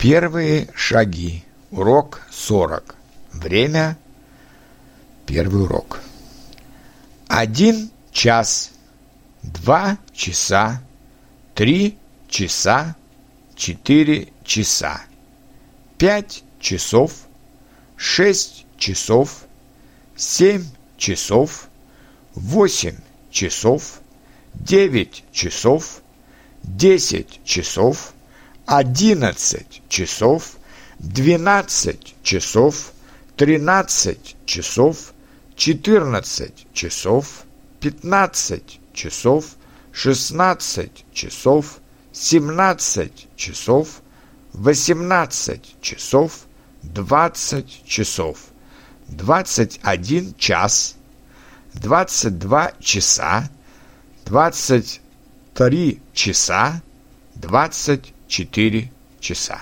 Первые шаги. Урок 40. Время. Первый урок. Один час. Два часа. Три часа. Четыре часа. Пять часов. Шесть часов. Семь часов. Восемь часов. Девять часов. Десять часов одиннадцать часов, двенадцать часов, тринадцать часов, четырнадцать часов, пятнадцать часов, шестнадцать часов, семнадцать часов, восемнадцать часов, двадцать часов, двадцать один час, двадцать два часа, двадцать три часа, двадцать четыре часа.